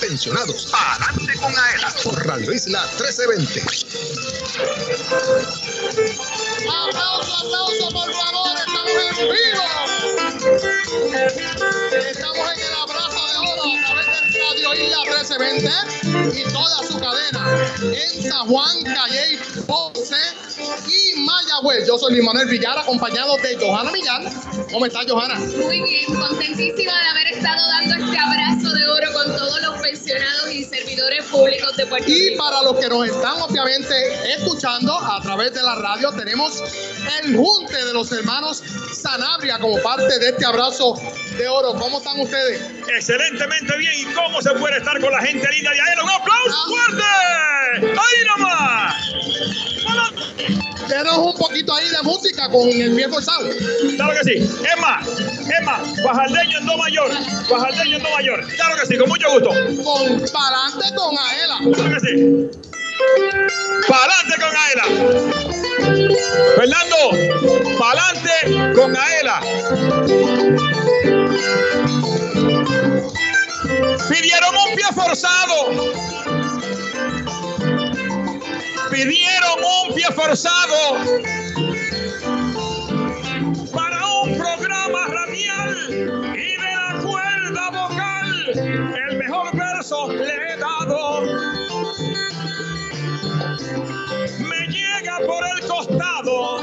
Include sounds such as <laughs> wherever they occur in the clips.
pensionados. Adelante con AELA por Radio Isla 1320. Aplauso, aplauso, por favor, estamos en vivo. Estamos en el abrazo de oro a través de Radio Isla 1320 y toda su cadena en San Juan, Calle, Ponce y Mayagüez. Yo soy Luis Manuel Villar, acompañado de Johanna Millán. ¿Cómo estás, Johanna? Muy bien, contentísima de haber estado dando este abrazo de oro servidores públicos de Puerto Y Rico. para los que nos están obviamente escuchando a través de la radio, tenemos el junte de los hermanos Sanabria como parte de este abrazo de oro. ¿Cómo están ustedes? Excelentemente bien. ¿Y cómo se puede estar con la gente linda de Aero? ¡Un aplauso fuerte! ¡Ahí nomás! Denos un poquito ahí de música con el pie forzado. Claro que sí. Es más, Guajaldeño en Do mayor. Guajaldeño en Do mayor. Claro que sí, con mucho gusto. Con Palante con Aela. Claro que sí. Pa'lante con Aela. Fernando, pa'lante con Aela. Pidieron un pie forzado. Pidieron un pie forzado para un programa radial y de la cuerda vocal. El mejor verso le he dado. Me llega por el costado,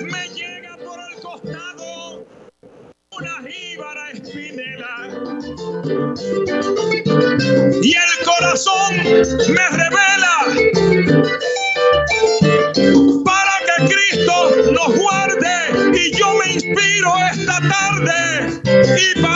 me llega por el costado una jíbara espinela. Y el corazón me revela tarde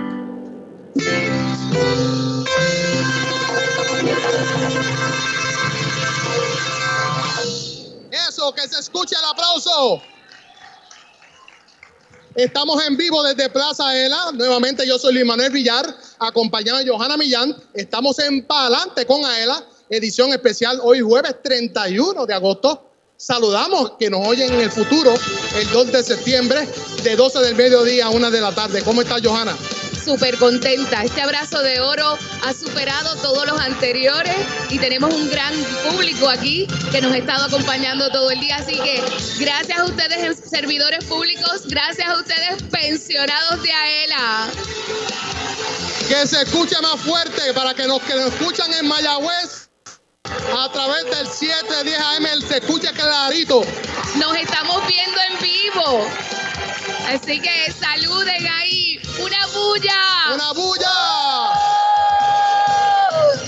Que se escuche el aplauso. Estamos en vivo desde Plaza Ela. Nuevamente yo soy Luis Manuel Villar, acompañado de Johanna Millán. Estamos en Palante con Aela, edición especial hoy jueves 31 de agosto. Saludamos que nos oyen en el futuro, el 2 de septiembre, de 12 del mediodía a 1 de la tarde. ¿Cómo está Johanna? Súper contenta. Este abrazo de oro ha superado todos los anteriores y tenemos un gran público aquí que nos ha estado acompañando todo el día. Así que gracias a ustedes, servidores públicos, gracias a ustedes, pensionados de AELA. Que se escuche más fuerte para que los que nos escuchan en Mayagüez a través del 710 AM se escuche clarito. Nos estamos viendo en vivo. Así que saluden ahí. Una bulla. ¡Una bulla!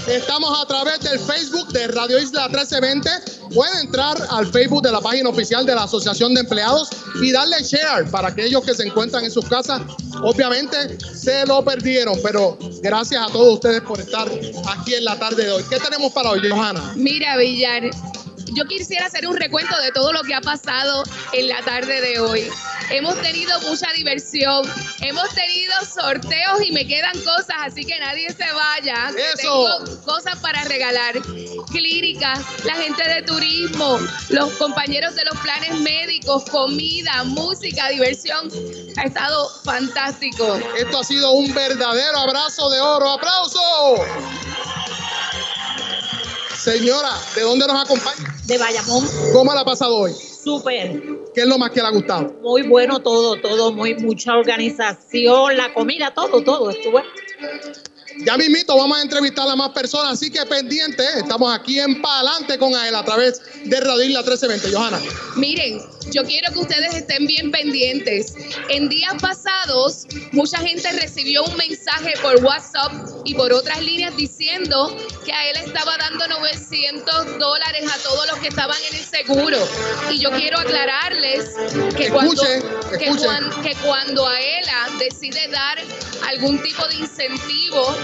Estamos a través del Facebook de Radio Isla 1320. Pueden entrar al Facebook de la página oficial de la Asociación de Empleados y darle share para aquellos que se encuentran en sus casas. Obviamente se lo perdieron, pero gracias a todos ustedes por estar aquí en la tarde de hoy. ¿Qué tenemos para hoy, Johanna? Mira, Villar, yo quisiera hacer un recuento de todo lo que ha pasado en la tarde de hoy. Hemos tenido mucha diversión, hemos tenido sorteos y me quedan cosas, así que nadie se vaya. que ¡Eso! Tengo cosas para regalar, clínicas, la gente de turismo, los compañeros de los planes médicos, comida, música, diversión. Ha estado fantástico. Esto ha sido un verdadero abrazo de oro. ¡Aplauso! Señora, ¿de dónde nos acompaña? de Bayamón, ¿Cómo la ha pasado hoy? súper, ¿Qué es lo más que le ha gustado? muy bueno todo, todo, muy mucha organización, la comida, todo, todo, estuvo. Ya mismito vamos a entrevistar a más personas, así que pendientes, estamos aquí en Palante con él a través de Radio Isla 1320. Johanna, Miren, yo quiero que ustedes estén bien pendientes. En días pasados, mucha gente recibió un mensaje por WhatsApp y por otras líneas diciendo que a él estaba dando 900 dólares a todos los que estaban en el seguro. Y yo quiero aclararles que, cuando, Escuche, que, escuche. cuan- que cuando AELA decide dar algún tipo de incentivo,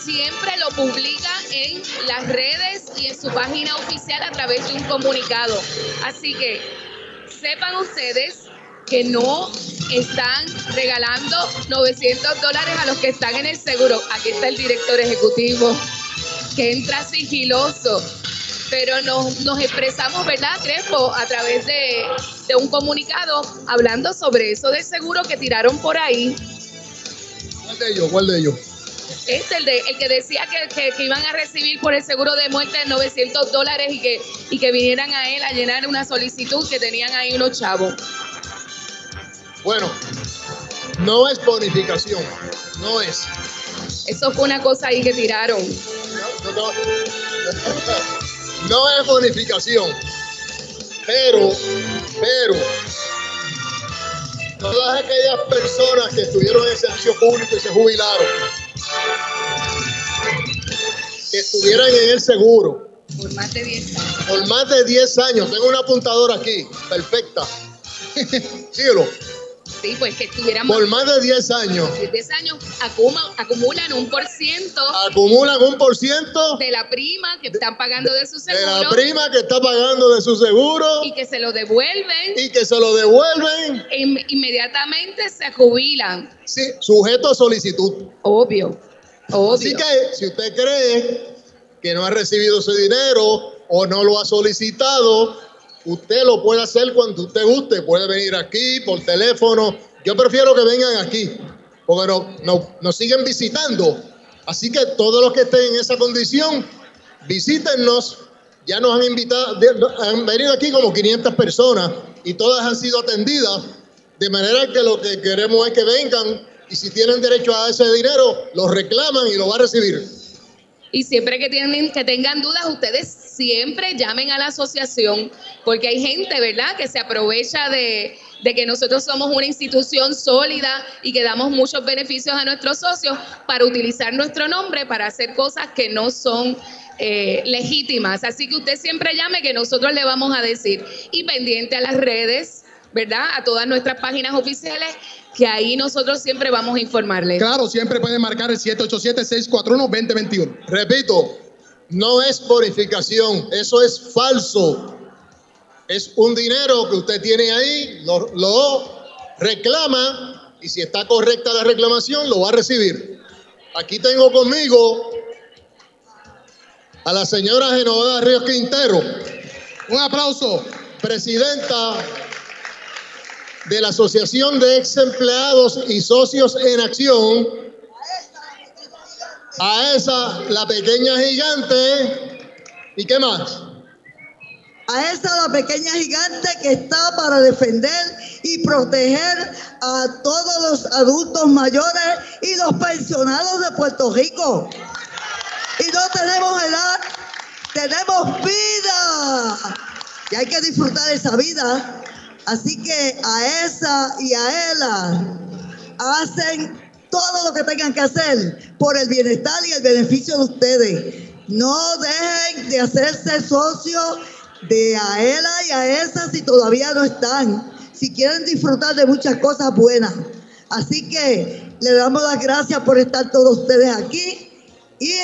siempre lo publica en las redes y en su página oficial a través de un comunicado. Así que sepan ustedes que no están regalando 900 dólares a los que están en el seguro. Aquí está el director ejecutivo que entra sigiloso. Pero nos, expresamos, ¿verdad, Crespo? A través de, de un comunicado hablando sobre eso del seguro que tiraron por ahí. ¿cuál de ellos? ¿Cuál de ellos? Este, el, de, el que decía que, que- que iban a recibir por el seguro de muerte 900 dólares y que, y que vinieran a él a llenar una solicitud que tenían ahí unos chavos. Bueno, no es bonificación, no es. Eso fue una cosa ahí que tiraron. No, no, no es bonificación, pero, pero, todas aquellas personas que estuvieron en el servicio público y se jubilaron, que estuvieran en el seguro. Por más de 10 años. por más de 10 años, tengo una apuntadora aquí, perfecta, <laughs> síguelo, Sí, pues que estuviéramos por más de 10 años, 10 años acuma- acumulan un por ciento acumulan un por ciento de la prima que están pagando de su de la seguro prima que está pagando de su seguro y que se lo devuelven y que se lo devuelven e in- inmediatamente se jubilan. sí, sujeto a solicitud. Obvio, obvio. Así que si usted cree que no ha recibido ese dinero o no lo ha solicitado, usted lo puede hacer cuando usted guste. Puede venir aquí por teléfono. Yo prefiero que vengan aquí porque no- no- nos siguen visitando. Así que todos los que estén en esa condición, visítennos. Ya nos han invitado, han venido aquí como 500 personas y todas han sido atendidas. De manera que lo que queremos es que vengan y si tienen derecho a ese dinero, lo reclaman y lo va a recibir. Y siempre que, tienen, que tengan dudas, ustedes siempre llamen a la asociación, porque hay gente, ¿verdad?, que se aprovecha de, que nosotros somos una institución sólida y que damos muchos beneficios a nuestros socios para utilizar nuestro nombre para hacer cosas que no son eh, legítimas. Así que usted siempre llame que nosotros le vamos a decir. Y pendiente a las redes, ¿verdad?, a todas nuestras páginas oficiales, que ahí nosotros siempre vamos a informarles. Claro, siempre pueden marcar el 787-641-2021. Repito, no es bonificación, eso es falso. Es un dinero que usted tiene ahí, lo, lo reclama y si está correcta la reclamación, lo va a recibir. Aquí tengo conmigo a la señora Genoveva Ríos Quintero, Un aplauso. presidenta de la Asociación de Ex Empleados y Socios en Acción A esa, la pequeña gigante. ¿Y qué más? A esa la pequeña gigante que está para defender y proteger a todos los adultos mayores y los pensionados de Puerto Rico. Y no tenemos edad, tenemos vida. Y hay que disfrutar esa vida. Así que a esa y a ella hacen todo lo que tengan que hacer por el bienestar y el beneficio de ustedes. No dejen de hacerse socios de Aela y a esa si todavía no están, si quieren disfrutar de muchas cosas buenas. Así que le damos las gracias por estar todos ustedes aquí y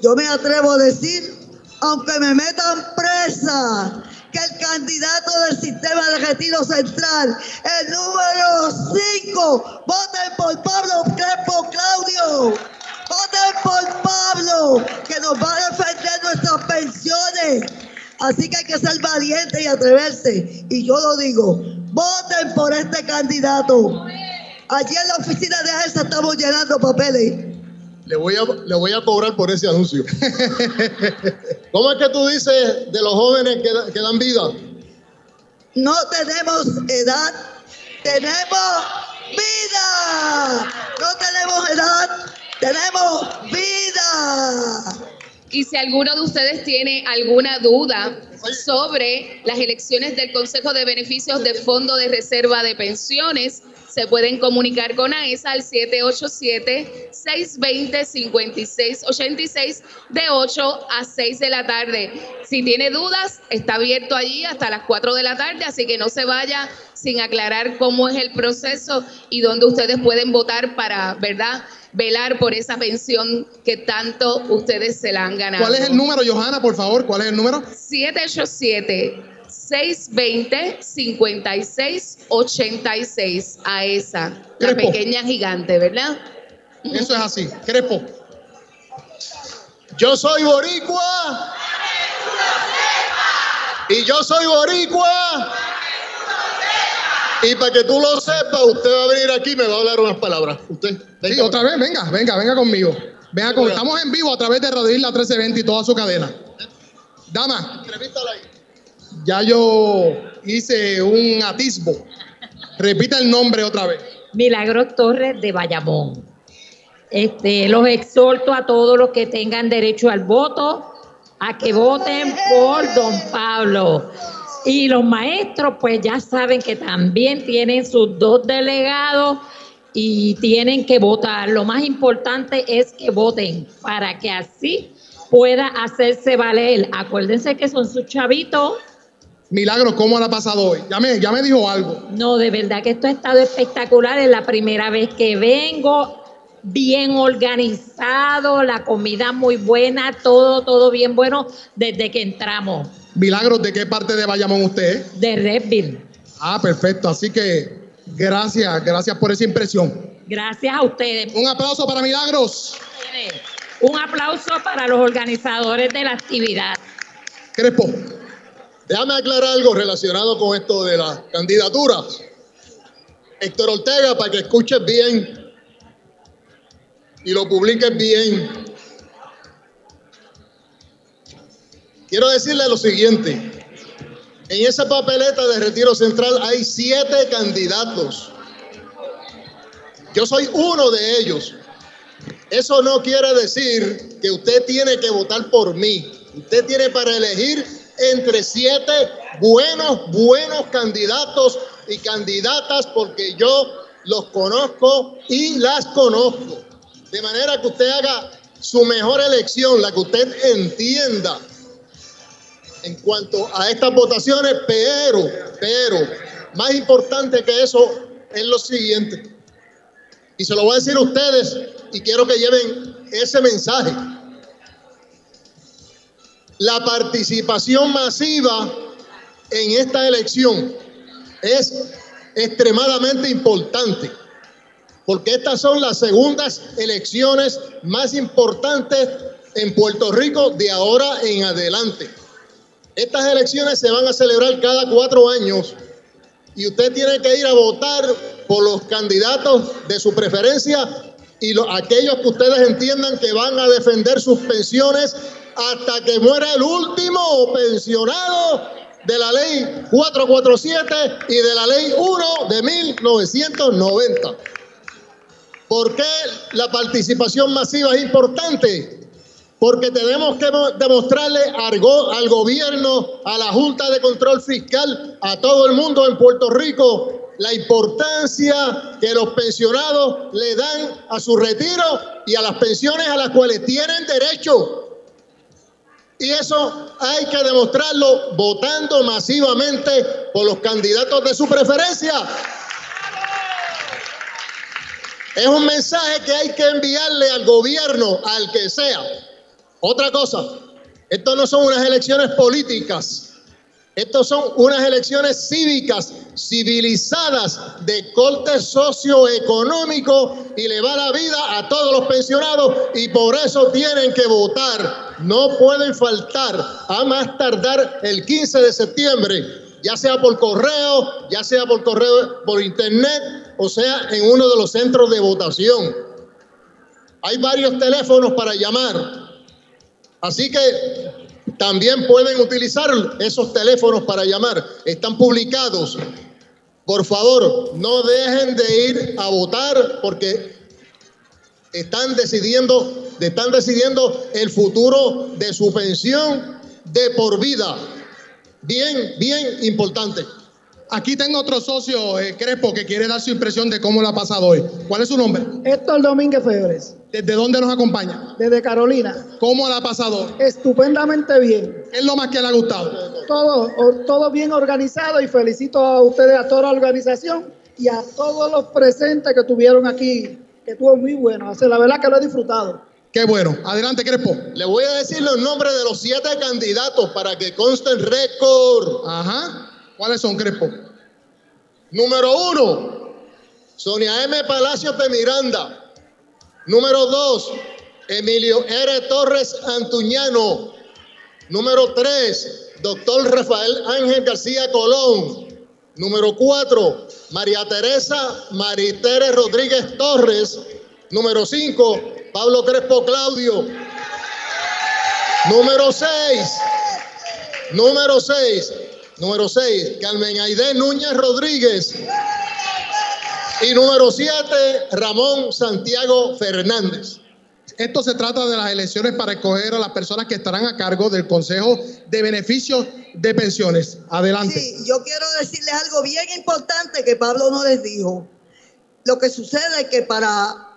yo me atrevo a decir, aunque me metan presa, el candidato del sistema de retiro central, el número 5, voten por Pablo Crespo Claudio. Voten por Pablo, que nos va a defender nuestras pensiones. Así que hay que ser valiente y atreverse. Y yo lo digo, voten por este candidato. Allí en la oficina de AESA estamos llenando papeles. Le voy a, le voy a cobrar por ese anuncio. <laughs> ¿Cómo es que tú dices de los jóvenes que, que dan vida? No tenemos edad, tenemos vida. No tenemos edad, tenemos vida. Y si alguno de ustedes tiene alguna duda sobre las elecciones del Consejo de Beneficios de Fondo de Reserva de Pensiones, se pueden comunicar con AESA al 787-620-5686 de 8 a 6 de la tarde. Si tiene dudas, está abierto allí hasta las 4 de la tarde, así que no se vaya sin aclarar cómo es el proceso y dónde ustedes pueden votar para, ¿verdad? Velar por esa pensión que tanto ustedes se la han ganado. ¿Cuál es el número, Johanna, por favor? ¿Cuál es el número? 787-620-5686 a esa, la pequeña gigante, ¿verdad? Eso es así. Crespo. Yo soy boricua. Y yo soy boricua. Y para que tú lo sepas, usted va a venir aquí y me va a hablar unas palabras. Usted, Sí, otra vez, venga, venga, venga conmigo. Venga con, estamos en vivo a través de Radio Isla 1320 y toda su cadena. Dama, Entrevístala ahí. Ya yo hice un atisbo. Repita el nombre otra vez. Milagros Torres de Bayamón. Este, los exhorto a todos los que tengan derecho al voto a que voten por don Pablo. Y los maestros, pues ya saben que también tienen sus dos delegados y tienen que votar. Lo más importante es que voten para que así pueda hacerse valer. Acuérdense que son sus chavitos. Milagro, ¿cómo le ha pasado hoy? Ya me, ya me dijo algo. No, de verdad que esto ha estado espectacular. Es la primera vez que vengo. Bien organizado, la comida muy buena, todo, todo bien bueno desde que entramos Milagros, ¿de qué parte de Bayamón usted es? de Redville. Ah, perfecto. Así que gracias, gracias por esa impresión. Gracias a ustedes. Un aplauso para Milagros. Un aplauso para los organizadores de la actividad. Crespo. Déjame aclarar algo relacionado con esto de las candidaturas. Héctor Ortega, para que escuches bien y lo publiques bien. Quiero decirle lo siguiente. En esa papeleta de retiro central hay siete candidatos. Yo soy uno de ellos. Eso no quiere decir que usted tiene que votar por mí. Usted tiene para elegir entre siete buenos, buenos candidatos y candidatas porque yo los conozco y las conozco. De manera que usted haga su mejor elección, la que usted entienda en cuanto a estas votaciones, pero, pero, más importante que eso es lo siguiente. Y se lo voy a decir a ustedes y quiero que lleven ese mensaje. La participación masiva en esta elección es extremadamente importante, porque estas son las segundas elecciones más importantes en Puerto Rico de ahora en adelante. Estas elecciones se van a celebrar cada cuatro años y usted tiene que ir a votar por los candidatos de su preferencia y lo- aquellos que ustedes entiendan que van a defender sus pensiones hasta que muera el último pensionado de la ley 447 y de la ley 1 de 1990. ¿Por qué la participación masiva es importante? Porque tenemos que mo- demostrarle al gobierno, a la Junta de Control Fiscal, a todo el mundo en Puerto Rico, la importancia que los pensionados le dan a su retiro y a las pensiones a las cuales tienen derecho. Y eso hay que demostrarlo votando masivamente por los candidatos de su preferencia. Es un mensaje que hay que enviarle al gobierno, al que sea. Otra cosa, esto no son unas elecciones políticas. Estos son unas elecciones cívicas, civilizadas, de corte socioeconómico y le va la vida a todos los pensionados y por eso tienen que votar. No pueden faltar a más tardar el 15 de septiembre, ya sea por correo, ya sea por correo por internet, o sea, en uno de los centros de votación. Hay varios teléfonos para llamar. Así que también pueden utilizar esos teléfonos para llamar. Están publicados. Por favor, no dejen de ir a votar porque están decidiendo, están decidiendo el futuro de su pensión de por vida. Bien, bien importante. Aquí tengo otro socio, eh, Crespo, que quiere dar su impresión de cómo lo ha pasado hoy. ¿Cuál es su nombre? Héctor Domínguez Febres, ¿Desde dónde nos acompaña? desde Carolina. ¿Cómo la ha pasado hoy? Estupendamente bien. ¿Qué es lo más que le ha gustado? Todo, todo bien organizado y felicito a ustedes, a toda la organización y a todos los presentes que tuvieron aquí, que estuvo muy bueno. O sea, la verdad que lo he disfrutado. Qué bueno. Adelante, Crespo. Le voy a decir los nombres de los siete candidatos para que conste en récord. Ajá. ¿Cuáles son, Crespo? Número uno, Sonia M. Palacios de Miranda. Número dos, Emilio R. Torres Antuñano. Número tres, doctor Rafael Ángel García Colón. Número cuatro, María Teresa Maritere Rodríguez Torres. Número cinco, Pablo Crespo Claudio. Número seis, número seis, número seis, Carmen Aide Núñez Rodríguez. Y número siete, Ramón Santiago Fernández. Esto se trata de las elecciones para escoger a las personas que estarán a cargo del Consejo de Beneficios de Pensiones. Adelante. Sí, yo quiero decirles algo bien importante que Pablo no les dijo. Lo que sucede es que para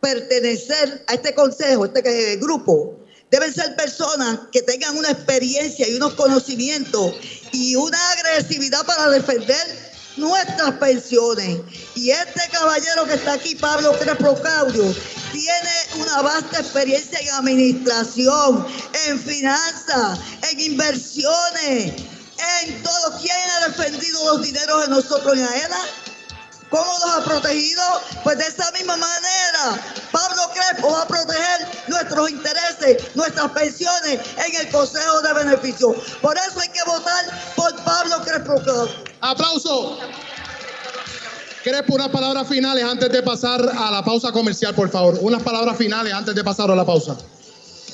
pertenecer a este consejo, este grupo, deben ser personas que tengan una experiencia y unos conocimientos y una agresividad para defender nuestras pensiones. Y este caballero que está aquí, Pablo Crespo Claudio, tiene una vasta experiencia en administración, en finanzas, en inversiones, en todo. ¿Quién ha defendido los dineros de nosotros en AELA? ¿Cómo los ha protegido? Pues de esa misma manera, Pablo Crespo va a proteger nuestros intereses, nuestras pensiones en el Consejo de Beneficios. Por eso hay que votar por Pablo Crespo. Aplauso. Crespo, unas palabras finales antes de pasar a la pausa comercial, por favor. Unas palabras finales antes de pasar a la pausa.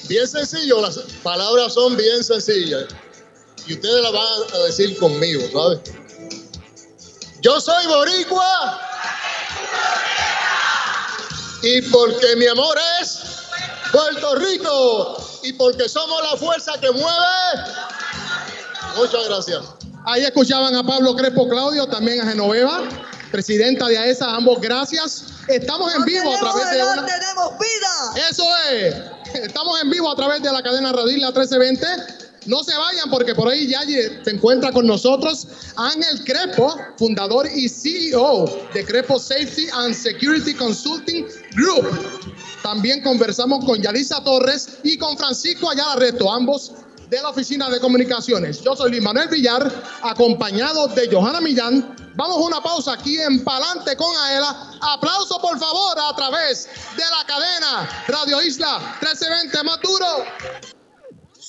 Bien sencillo, las palabras son bien sencillas. Y ustedes las van a decir conmigo, ¿sabes? Yo soy boricua. Y porque mi amor es Puerto Rico. Y porque somos la fuerza que mueve. Muchas gracias. Ahí escuchaban a Pablo Crespo Claudio, también a Genoveva, presidenta de AESA, ambos gracias. Estamos en vivo a través de una... tenemos vida. Eso es. Estamos en vivo a través de la cadena Radil La 1320. No se vayan porque por ahí ya se encuentra con nosotros Ángel Crespo, fundador y CEO de Crespo Safety and Security Consulting Group. También conversamos con Yalisa Torres y con Francisco Ayala Reto, ambos de la Oficina de Comunicaciones. Yo soy Luis Manuel Villar, acompañado de Johanna Millán. Vamos a una pausa aquí en Palante con Aela. Aplauso por favor a través de la cadena Radio Isla 1320 más duro.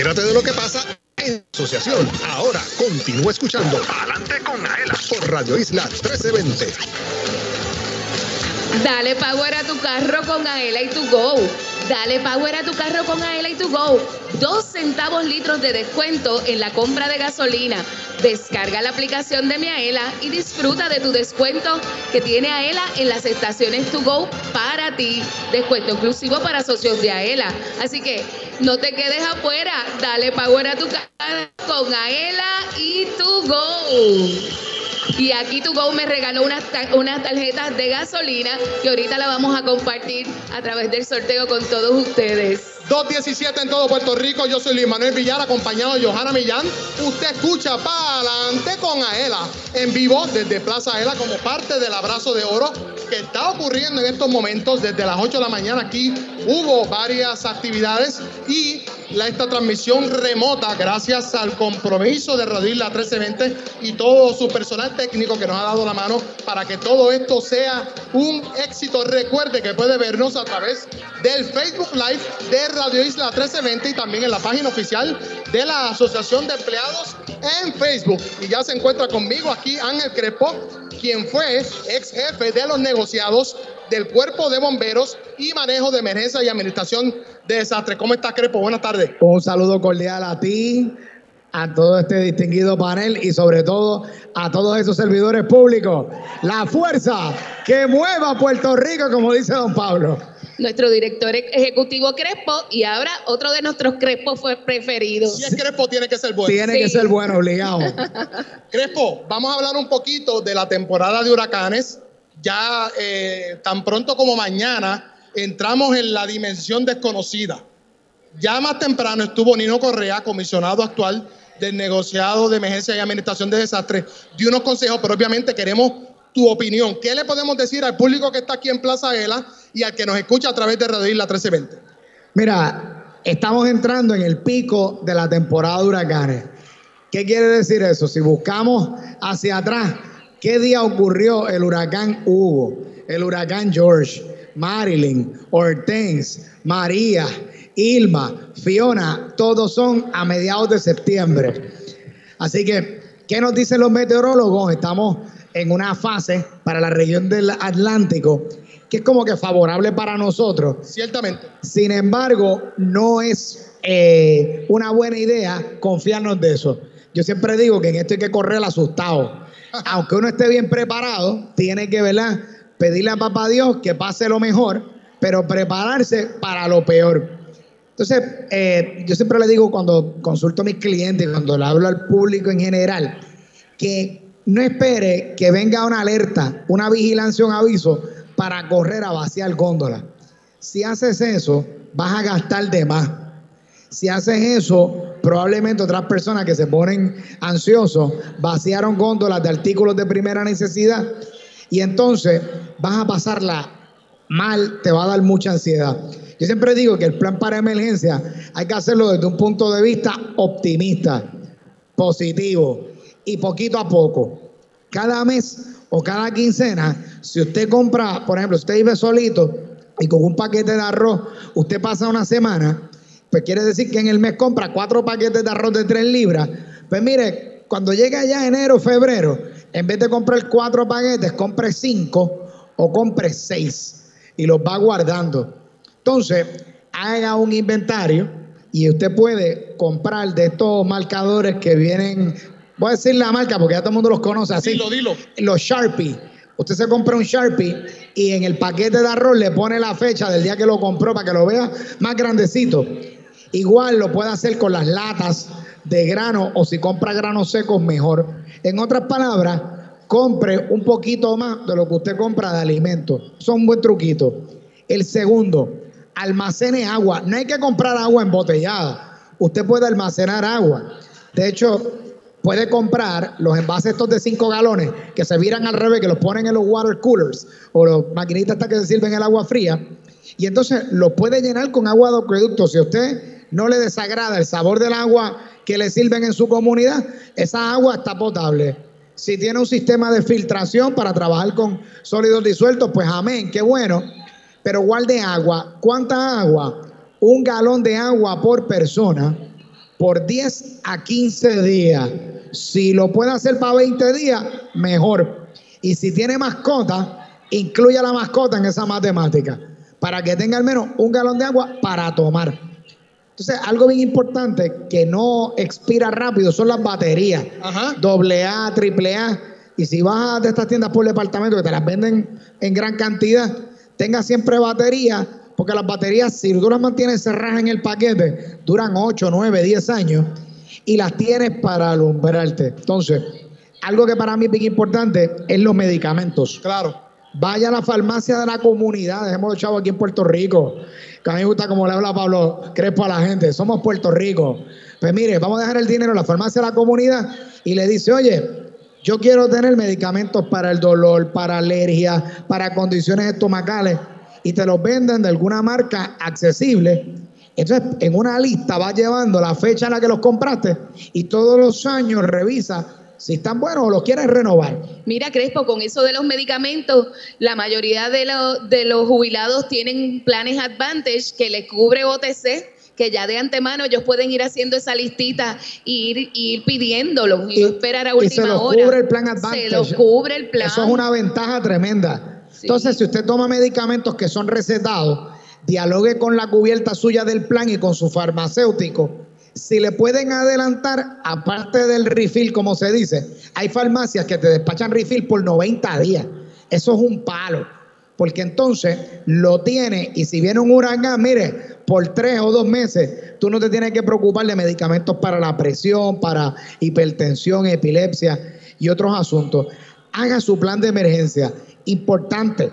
Entérate de lo que pasa en asociación. Ahora continúa escuchando Adelante con Aela por Radio Isla 1320. Dale power a tu carro con Aela y tu Go. Dale power a tu carro con Aela y tu Go. Dos centavos litros de descuento en la compra de gasolina. Descarga la aplicación de mi Aela y disfruta de tu descuento que tiene Aela en las estaciones to go para ti. Descuento exclusivo para socios de Aela. Así que no te quedes afuera. Dale power a tu carro con Aela y tu Go. Y aquí tu me regaló unas, ta- unas tarjetas de gasolina que ahorita la vamos a compartir a través del sorteo con todos ustedes. 217 en todo Puerto Rico. Yo soy Luis Manuel Villar, acompañado de Johanna Millán. Usted escucha Pa'lante con Aela en vivo desde Plaza Aela como parte del abrazo de oro que está ocurriendo en estos momentos desde las 8 de la mañana. Aquí hubo varias actividades y la, esta transmisión remota, gracias al compromiso de Radio Isla 1320 y todo su personal técnico que nos ha dado la mano para que todo esto sea un éxito. Recuerde que puede vernos a través del Facebook Live de Radio Isla 1320 y también en la página oficial de la Asociación de Empleados en Facebook. Y ya se encuentra conmigo aquí Ángel Crespo, quien fue ex jefe de los negociados del Cuerpo de Bomberos y Manejo de Emergencia y Administración de Desastres. ¿Cómo está Crespo? Buenas tardes. Un saludo cordial a ti, a todo este distinguido panel y sobre todo a todos esos servidores públicos. La fuerza que mueva Puerto Rico, como dice don Pablo. Nuestro director ejecutivo Crespo y ahora otro de nuestros Crespo fue preferidos. Si es Crespo, tiene que ser bueno. Tiene que ser bueno, obligado. <laughs> Crespo, vamos a hablar un poquito de la temporada de huracanes. Ya eh, tan pronto como mañana entramos en la dimensión desconocida. Ya más temprano estuvo Nino Correa, comisionado actual del negociado de emergencia y administración de desastres, dio unos consejos, pero obviamente queremos tu opinión. ¿Qué le podemos decir al público que está aquí en Plaza Ela y al que nos escucha a través de Radio Isla 1320? Mira, estamos entrando en el pico de la temporada de huracanes. ¿Qué quiere decir eso? Si buscamos hacia atrás, ¿qué día ocurrió el huracán Hugo, el huracán George, Marilyn, Hortense, María, Ilma, Fiona? Todos son a mediados de septiembre. Así que, ¿qué nos dicen los meteorólogos? Estamos en una fase para la región del Atlántico que es como que favorable para nosotros. Ciertamente. Sin embargo, no es eh, una buena idea confiarnos de eso. Yo siempre digo que en esto hay que correr asustado. <laughs> Aunque uno esté bien preparado, tiene que ¿verdad? pedirle a papá Dios que pase lo mejor, pero prepararse para lo peor. Entonces, eh, yo siempre le digo cuando consulto a mis clientes, cuando le hablo al público en general, que no espere que venga una alerta, una vigilancia, un aviso para correr a vaciar góndola. Si haces eso, vas a gastar de más. Si haces eso, probablemente otras personas que se ponen ansiosos vaciaron góndolas de artículos de primera necesidad y entonces vas a pasarla mal, te va a dar mucha ansiedad. Yo siempre digo que el plan para emergencia hay que hacerlo desde un punto de vista optimista, positivo y poquito a poco. Cada mes o cada quincena, si usted compra, por ejemplo, usted vive solito y con un paquete de arroz, usted pasa una semana, pues quiere decir que en el mes compra cuatro paquetes de arroz de tres libras. Pues mire, cuando llega ya enero, febrero, en vez de comprar cuatro paquetes, compre cinco o compre seis y los va guardando. Entonces, haga un inventario y usted puede comprar de estos marcadores que vienen, voy a decir la marca porque ya todo el mundo los conoce así. Dilo, dilo. Los Sharpie Usted se compra un Sharpie y en el paquete de arroz le pone la fecha del día que lo compró para que lo vea más grandecito. Igual lo puede hacer con las latas de grano o si compra granos secos mejor. En otras palabras, compre un poquito más de lo que usted compra de alimentos. Eso es un buen truquito. El segundo, almacene agua. No hay que comprar agua embotellada. Usted puede almacenar agua. De hecho, puede comprar los envases estos de 5 galones que se viran al revés, que los ponen en los water coolers o los maquinitas estas que se sirven el agua fría. Y entonces los puede llenar con agua de acueducto. Si a usted no le desagrada el sabor del agua que le sirven en su comunidad, esa agua está potable. Si tiene un sistema de filtración para trabajar con sólidos disueltos, pues amén, qué bueno. Pero guarde agua. ¿Cuánta agua? Un galón de agua por persona por 10 a 15 días. Si lo puede hacer para 20 días, mejor. Y si tiene mascota, incluya la mascota en esa matemática para que tenga al menos un galón de agua para tomar. Entonces, algo bien importante que no expira rápido son las baterías. Doble A, triple A. Y si vas de estas tiendas por departamento que te las venden en gran cantidad, tenga siempre batería, porque las baterías, si tú las mantienes cerradas en el paquete, duran 8, 9, 10 años y las tienes para alumbrarte. Entonces, algo que para mí es bien importante es los medicamentos. Claro. Vaya a la farmacia de la comunidad, dejemos los chavos aquí en Puerto Rico. Que a mí me gusta como le habla Pablo Crespo a la gente, somos Puerto Rico. Pues mire, vamos a dejar el dinero en la farmacia de la comunidad y le dice, oye, yo quiero tener medicamentos para el dolor, para alergia, para condiciones estomacales y te los venden de alguna marca accesible. Entonces, en una lista vas llevando la fecha en la que los compraste y todos los años revisa si están buenos o los quieres renovar. Mira, Crespo, con eso de los medicamentos, la mayoría de, los de los jubilados tienen planes Advantage que les cubre OTC que ya de antemano ellos pueden ir haciendo esa listita y ir, ir pidiéndolo y, esperar a Y se última los hora. cubre el plan Advantage. Se los cubre el plan. Eso es una ventaja tremenda. Entonces, si usted toma medicamentos que son recetados, dialogue con la cubierta suya del plan y con su farmacéutico. Si le pueden adelantar, aparte del refill, como se dice, hay farmacias que te despachan refill por 90 días. Eso es un palo. Porque entonces lo tiene y si viene un huracán, mire, por tres o dos meses, tú no te tienes que preocupar de medicamentos para la presión, para hipertensión, epilepsia y otros asuntos. Haga su plan de emergencia. Importante.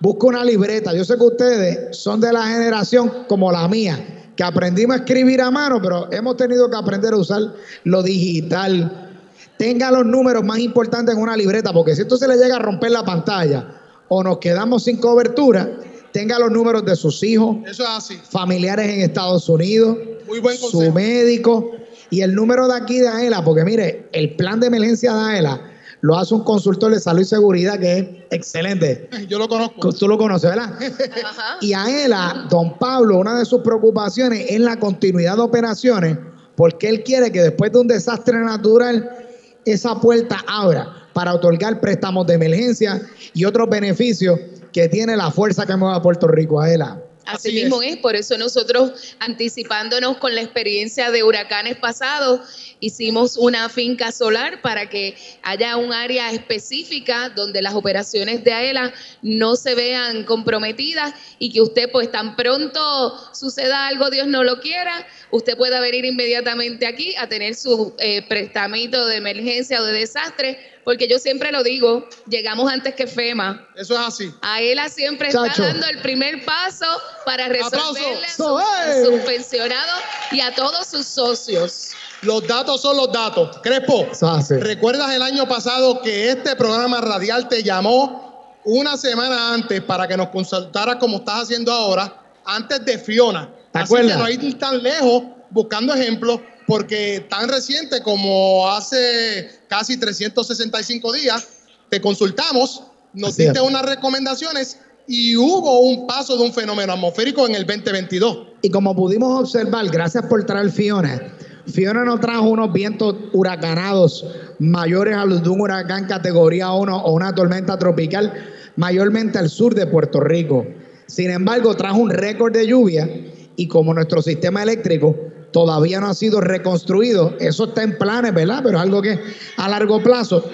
Busca una libreta. Yo sé que ustedes son de la generación como la mía, que aprendimos a escribir a mano, pero hemos tenido que aprender a usar lo digital. Tenga los números más importantes en una libreta, porque si esto se le llega a romper la pantalla o nos quedamos sin cobertura, tenga los números de sus hijos, Eso es así. familiares en Estados Unidos, Muy buen su médico y el número de aquí de AELA, porque mire, el plan de emergencia de AELA lo hace un consultor de salud y seguridad que es excelente. Yo lo conozco. Tú lo conoces, ¿verdad? Y AELA, don Pablo, una de sus preocupaciones es la continuidad de operaciones, porque él quiere que después de un desastre natural, esa puerta abra para otorgar préstamos de emergencia y otros beneficios que tiene la fuerza que mueve a Puerto Rico, AELA. Así, mismo es. por eso nosotros anticipándonos con la experiencia de huracanes pasados, hicimos una finca solar para que haya un área específica donde las operaciones de AELA no se vean comprometidas y que usted pues tan pronto suceda algo, Dios no lo quiera, usted pueda venir inmediatamente aquí a tener su eh, prestamito de emergencia o de desastre, porque yo siempre lo digo, llegamos antes que FEMA. Eso es así. AELA siempre Chacho. está dando el primer paso para resolverle a, Aplauso. su- a sus pensionados y a todos sus socios. Los datos son los datos. Crespo, ¿recuerdas el año pasado que este programa radial te llamó una semana antes para que nos consultaras como estás haciendo ahora, antes de Fiona? ¿Te Así acuerdas? que no ir tan lejos buscando ejemplos, porque tan reciente como hace casi 365 días, te consultamos, nos Así diste es. unas recomendaciones y hubo un paso de un fenómeno atmosférico en el 2022. Y como pudimos observar, gracias por traer Fiona, Fiona nos trajo unos vientos huracanados mayores a los de un huracán categoría 1 o una tormenta tropical, mayormente al sur de Puerto Rico. Sin embargo, trajo un récord de lluvia y como nuestro sistema eléctrico todavía no ha sido reconstruido, eso está en planes, ¿verdad? Pero es algo que a largo plazo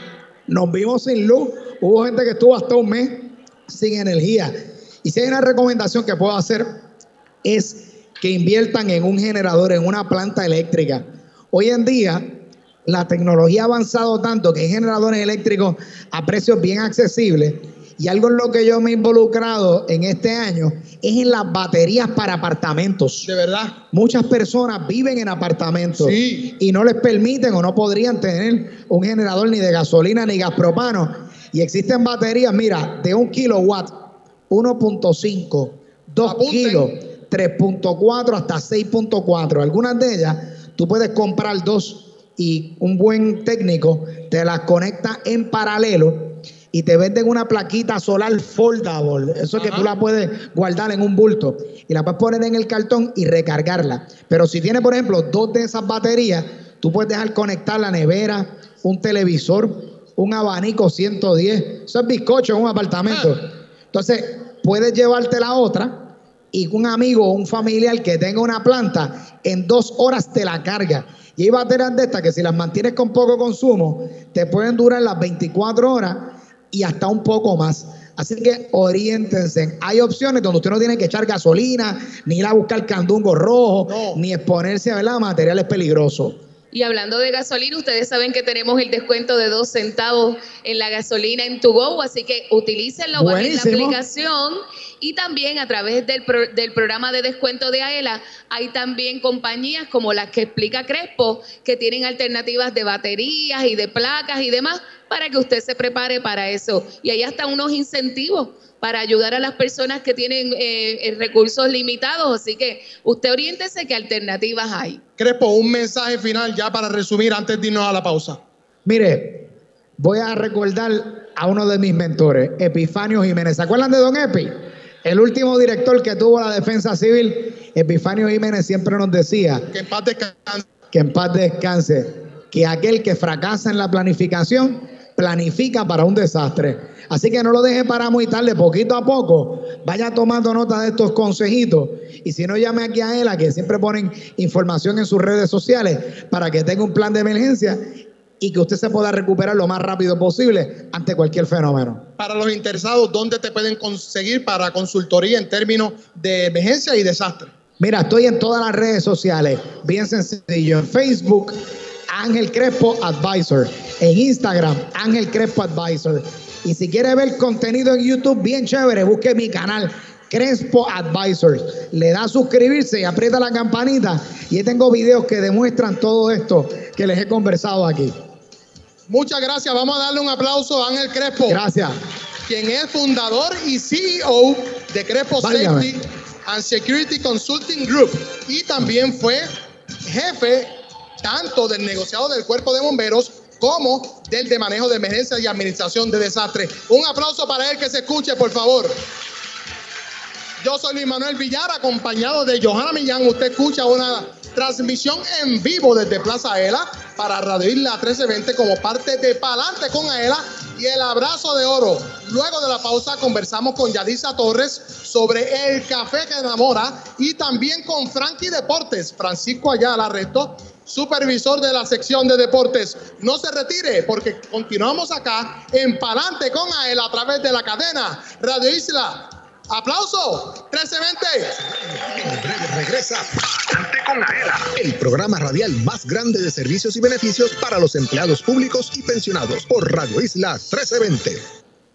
nos vimos sin luz hubo gente que estuvo hasta un mes sin energía. Y si hay una recomendación que puedo hacer es que inviertan en un generador, en una planta eléctrica. Hoy en día la tecnología ha avanzado tanto que hay generadores eléctricos a precios bien accesibles. Y algo en lo que yo me he involucrado en este año es en las baterías para apartamentos. De verdad. Muchas personas viven en apartamentos Sí. y no les permiten o no podrían tener un generador ni de gasolina ni gas propano. Y existen baterías, mira, de un kilowatt, 1.5, 2 Apunten. kilos, 3.4 hasta 6.4. Algunas de ellas tú puedes comprar dos y un buen técnico te las conecta en paralelo y te venden una plaquita solar foldable. Eso es que tú la puedes guardar en un bulto y la puedes poner en el cartón y recargarla. Pero si tienes, por ejemplo, dos de esas baterías, tú puedes dejar conectar la nevera, un televisor, un abanico 110. Eso es bizcocho en un apartamento. Entonces, puedes llevarte la otra y un amigo o un familiar que tenga una planta, en dos horas te la carga. Y hay baterías de estas que si las mantienes con poco consumo, te pueden durar las 24 horas y hasta un poco más. Así que oriéntense. Hay opciones donde usted no tiene que echar gasolina, ni ir a buscar candungo rojo, No. ni exponerse ¿verdad? a materiales peligrosos. Y hablando de gasolina, ustedes saben que tenemos el descuento de dos centavos en la gasolina en To Go, así que utilícenlo, bajen la aplicación y también a través del, pro- del programa de descuento de AELA hay también compañías como las que explica Crespo que tienen alternativas de baterías y de placas y demás para que usted se prepare para eso. Y hay hasta unos incentivos para ayudar a las personas que tienen eh, eh, recursos limitados, así que usted oriéntese qué alternativas hay. Crespo, un mensaje final ya para resumir antes de irnos a la pausa. Mire, voy a recordar a uno de mis mentores, Epifanio Jiménez. ¿Se acuerdan de Don Epi? El último director que tuvo la defensa civil, Epifanio Jiménez siempre nos decía Que en paz descanse. que en paz descanse, que aquel que fracasa en la planificación, planifica para un desastre. Así que no lo deje para muy tarde, poquito a poco, vaya tomando nota de estos consejitos y si no llame aquí a ELA, que siempre ponen información en sus redes sociales para que tenga un plan de emergencia y que usted se pueda recuperar lo más rápido posible ante cualquier fenómeno. Para los interesados, ¿dónde te pueden conseguir para consultoría en términos de emergencia y desastre? Mira, estoy en todas las redes sociales, bien sencillo. En Facebook, Ángel Crespo Advisor. En Instagram, Ángel Crespo Advisor. Y si quiere ver contenido en YouTube, bien chévere, busque mi canal. Crespo Advisors. Le da a suscribirse y aprieta la campanita. Y ahí tengo videos que demuestran todo esto que les he conversado aquí. Muchas gracias. Vamos a darle un aplauso a Ángel Crespo, Gracias. quien es fundador y CEO de Crespo Válgame. Safety and Security Consulting Group. Y también fue jefe tanto del negociado del Cuerpo de Bomberos como del de manejo de emergencias y administración de desastres. Un aplauso para él que se escuche, por favor. Yo soy Luis Manuel Villar, acompañado de Johanna Millán. Usted escucha una transmisión en vivo desde Plaza Aela para Radio Isla 1320 como parte de Palante con Aela y el abrazo de oro. Luego de la pausa conversamos con Yadisa Torres sobre el café que enamora y también con Frankie Deportes, Francisco Ayala Resto, supervisor de la sección de deportes. No se retire porque continuamos acá en Palante con Aela a través de la cadena Radio Isla ¡Aplauso! ¡1320! En breve regresa Palante con Aela, el programa radial más grande de servicios y beneficios para los empleados públicos y pensionados por Radio Isla 1320.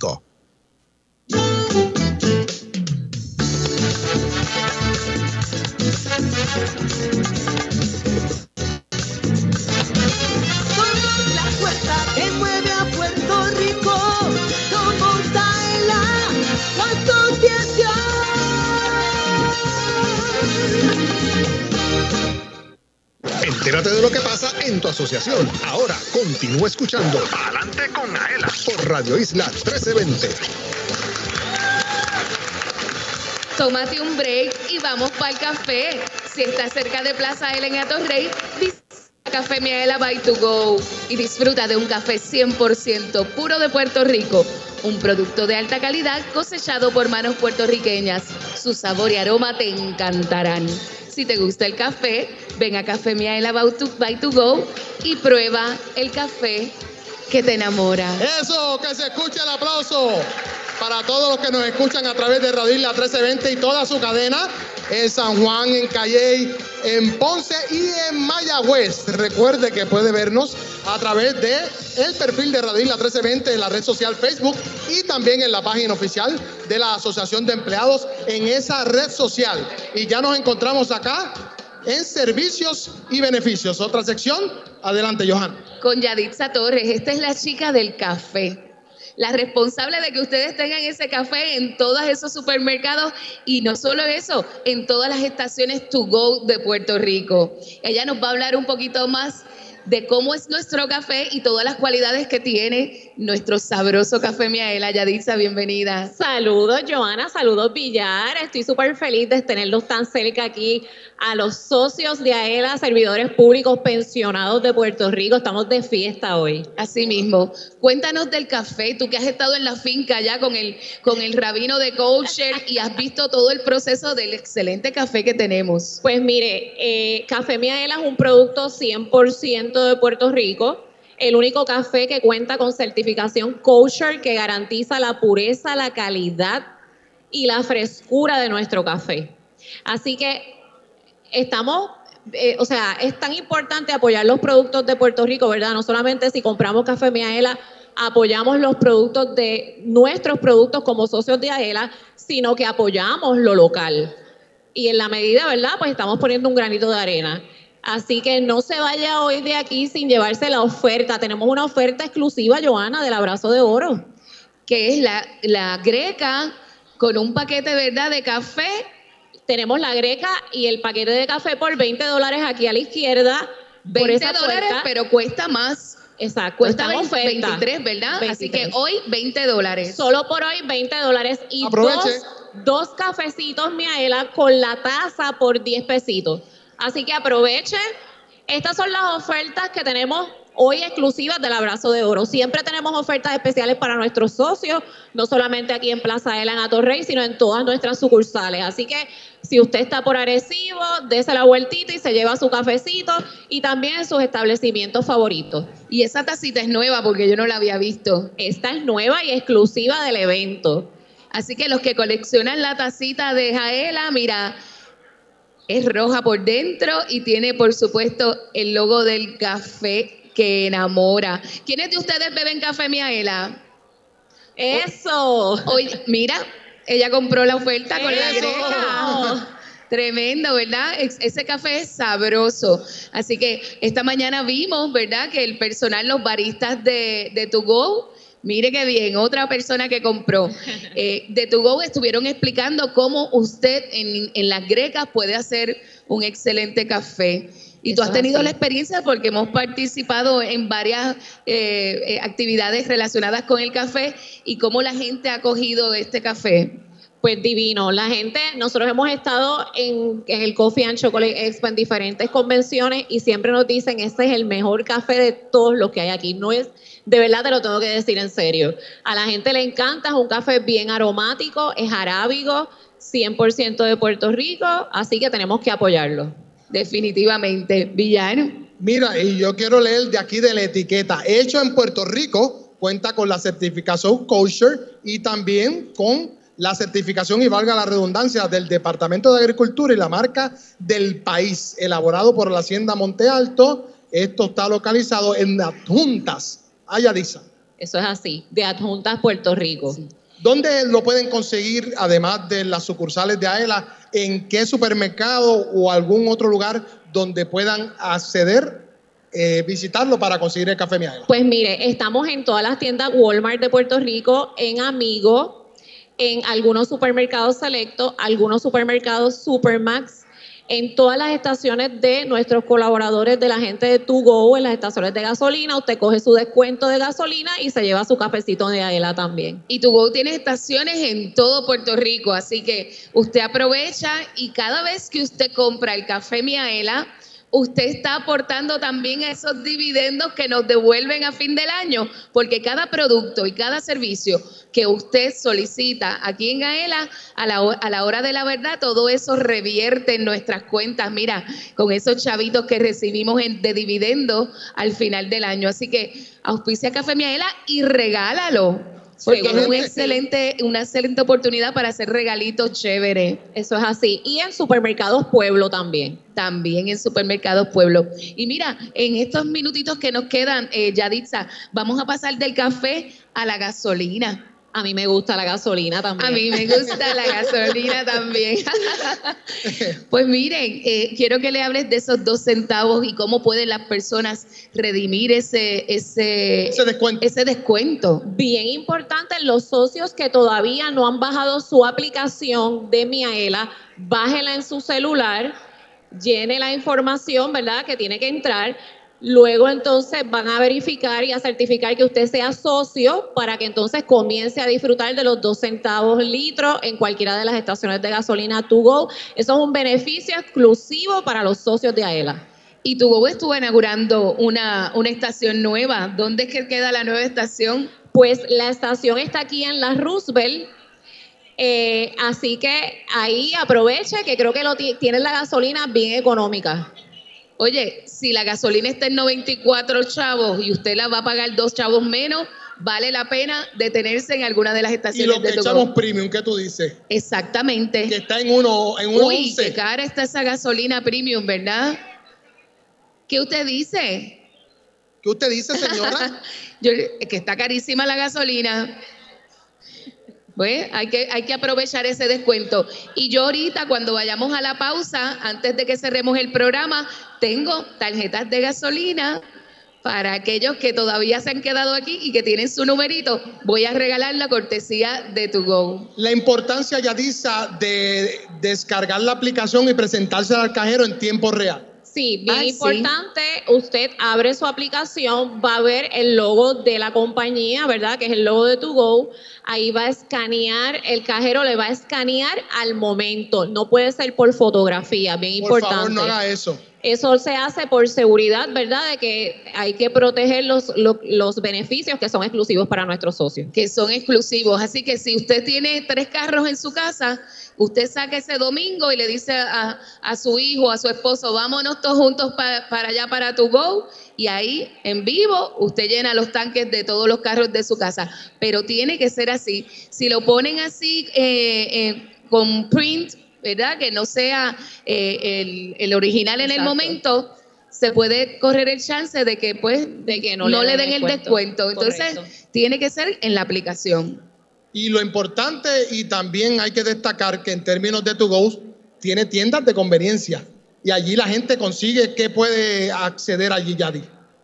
Somos pasa en tu asociación. Ahora continúa escuchando Adelante con Aela por Radio Isla 1320. Tómate un break y vamos para el café. Si estás cerca de Plaza Ellen en Atorrey, visita Café Miaela by to go y disfruta de un café 100% puro de Puerto Rico. Un producto de alta calidad cosechado por manos puertorriqueñas. Su sabor y aroma te encantarán. Si te gusta el café, ven a Café Miaela by to, go y prueba el café que te enamora. Eso, que se escuche el aplauso para todos los que nos escuchan a través de Radio Isla 1320 y toda su cadena en San Juan, en Calley, en Ponce y en Mayagüez. Recuerde que puede vernos a través de el perfil de Radio Isla 1320 en la red social Facebook y también en la página oficial de la Asociación de Empleados en esa red social. Y ya nos encontramos acá en servicios y beneficios. Otra sección. Adelante, Johan. con Yaditza Torres. Esta es la chica del café. La responsable de que ustedes tengan ese café en todos esos supermercados y no solo eso, en todas las estaciones to go de Puerto Rico. Ella nos va a hablar un poquito más de cómo es nuestro café y todas las cualidades que tiene nuestro sabroso café Miaela. Yaditza, bienvenida. Saludos, Joana, saludos, Villar. Estoy súper feliz de tenerlos tan cerca aquí a los socios de AELA, servidores públicos pensionados de Puerto Rico. Estamos de fiesta hoy. Así mismo. Cuéntanos del café, tú que has estado en la finca ya con el, con el rabino de kosher y has visto todo el proceso del excelente café que tenemos. Pues mire, eh, Café Miaela es un producto 100% de Puerto Rico. El único café que cuenta con certificación kosher que garantiza la pureza, la calidad y la frescura de nuestro café. Así que estamos, eh, o sea, es tan importante apoyar los productos de Puerto Rico, ¿verdad? No solamente si compramos café Miaela, apoyamos los productos de nuestros productos como socios de AELA, sino que apoyamos lo local. Y en la medida, ¿verdad? Pues estamos poniendo un granito de arena. Así que no se vaya hoy de aquí sin llevarse la oferta. Tenemos una oferta exclusiva, Joana, del abrazo de oro. Que es la, la greca con un paquete, ¿verdad?, de café. Tenemos la greca y el paquete de café por 20 dólares aquí a la izquierda. por 20 esa dólares, pero cuesta más. Exacto. Cuesta está en oferta. 23, ¿verdad? Así 23. que hoy 20 dólares. Solo por hoy 20 dólares y Aproveche. dos, dos cafecitos Miaela con la taza por 10 pesitos. Así que aproveche. Estas son las ofertas que tenemos hoy exclusivas del Abrazo de Oro. Siempre tenemos ofertas especiales para nuestros socios, no solamente aquí en Plaza Ela en Atorrey, sino en todas nuestras sucursales. Así que si usted está por Arecibo, dése la vueltita y se lleva su cafecito y también en sus establecimientos favoritos. Y esa tacita es nueva porque yo no la había visto. Esta es nueva y exclusiva del evento. Así que los que coleccionan la tacita de Jaela, mira, es roja por dentro y tiene, por supuesto, el logo del café que enamora. ¿Quiénes de ustedes beben café Miaela? Eso. Hoy, mira, ella compró la oferta con la greca. <laughs> Tremendo, ¿verdad? Es- Ese café es sabroso. Así que esta mañana vimos, ¿verdad? Que el personal, los baristas de, de To Go, mire qué bien, otra persona que compró. <laughs> eh, de To Go estuvieron explicando cómo usted en, en las grecas puede hacer un excelente café. Y tú has tenido la experiencia porque hemos participado en varias eh, eh, actividades relacionadas con el café y cómo la gente ha acogido este café. Pues divino. La gente, nosotros hemos estado en, en el Coffee and Chocolate Expo en diferentes convenciones y siempre nos dicen, este es el mejor café de todos los que hay aquí. No es, de verdad te lo tengo que decir en serio. A la gente le encanta, es un café bien aromático, es arábigo, 100% de Puerto Rico, así que tenemos que apoyarlo. Definitivamente. Villano. Mira, y yo quiero leer de aquí de la etiqueta. Hecho en Puerto Rico, cuenta con la certificación kosher y también con la certificación, y valga la redundancia, del Departamento de Agricultura y la marca del país, elaborado por la Hacienda Monte Alto. Esto está localizado en Adjuntas, Ayadiza. Eso es así, de Adjuntas Puerto Rico. ¿Dónde lo pueden conseguir, además de las sucursales de AELA? ¿En qué supermercado o algún otro lugar donde puedan acceder, eh, visitarlo para conseguir el café Miaela? Pues mire, estamos en todas las tiendas Walmart de Puerto Rico, en Amigo, en algunos supermercados selectos, algunos supermercados Supermax, en todas las estaciones de nuestros colaboradores de la gente de To en las estaciones de gasolina. Usted coge su descuento de gasolina y se lleva su cafecito de Aela también. Y tu Go tiene estaciones en todo Puerto Rico, así que usted aprovecha y cada vez que usted compra el café Miaela, usted está aportando también a esos dividendos que nos devuelven a fin del año, porque cada producto y cada servicio que usted solicita aquí en Aela, a la, a la hora de la verdad, todo eso revierte en nuestras cuentas, mira, con esos chavitos que recibimos en- de dividendos al final del año. Así que auspicia Café Miaela y regálalo. Porque es un excelente, una excelente oportunidad para hacer regalitos chéveres. Eso es así. Y en supermercados Pueblo también. También en supermercados Pueblo. Y mira, en estos minutitos que nos quedan, eh, Yaditza, vamos a pasar del café a la gasolina. A mí me gusta la gasolina también. A mí me gusta la gasolina <laughs> también. pues miren, eh, quiero que le hables de esos dos centavos y cómo pueden las personas redimir ese, ese, Ese descuento. ese descuento. Bien importante, los socios que todavía no han bajado su aplicación de Miaela, bájela en su celular, llene la información, ¿verdad? Que tiene que entrar. Luego entonces van a verificar y a certificar que usted sea socio para que entonces comience a disfrutar de los dos centavos litro en cualquiera de las estaciones de gasolina to go. Eso es un beneficio exclusivo para los socios de AELA. Y tu Go estuvo inaugurando una, una estación nueva. ¿Dónde es que queda la nueva estación? Pues la estación está aquí en la Roosevelt. eh, así que ahí aproveche que creo que lo ti- tienen la gasolina bien económica. Oye, si la gasolina está en 94 chavos y usted la va a pagar dos chavos menos, vale la pena detenerse en alguna de las Y estaciones lo que de echamos premium, ¿qué tú dices? Exactamente. Que está en uno, en uno Uy, qué cara está esa gasolina premium, ¿verdad? ¿Qué usted dice? ¿Qué usted dice, señora? <laughs> Yo, que está carísima la gasolina. Pues hay que, hay que aprovechar ese descuento. Y yo ahorita, cuando vayamos a la pausa, antes de que cerremos el programa, tengo tarjetas de gasolina para aquellos que todavía se han quedado aquí y que tienen su numerito. Voy a regalar la cortesía de Tu Go. La importancia, Yadisa, de descargar la aplicación y presentarse al cajero en tiempo real. Sí, bien Ah, sí. importante, usted abre su aplicación, va a ver el logo de la compañía, ¿verdad? Que es el logo de To Go. Ahí va a escanear, el cajero le va a escanear al momento. No puede ser por fotografía, bien Por importante. favor, no haga eso. Eso se hace por seguridad, ¿verdad? De que hay que proteger los, los, beneficios que son exclusivos para nuestros socios. que son exclusivos. Así que si usted tiene tres carros en su casa, usted saca ese domingo y le dice a, a su hijo, a su esposo, vámonos todos juntos pa- para allá, para tu go. Y ahí, en vivo, usted llena los tanques de todos los carros de su casa. Pero tiene que ser así. Si lo ponen así eh, eh, con print, ¿verdad? Que no sea eh, el, el original en el momento, se puede correr el chance de que pues De que no, no, le den el descuento. Entonces, Correcto. tiene que ser en la aplicación. Y lo importante, y también hay que destacar que en términos de To Go, tiene tiendas de conveniencia. Y allí la gente consigue que puede acceder allí, Yadi.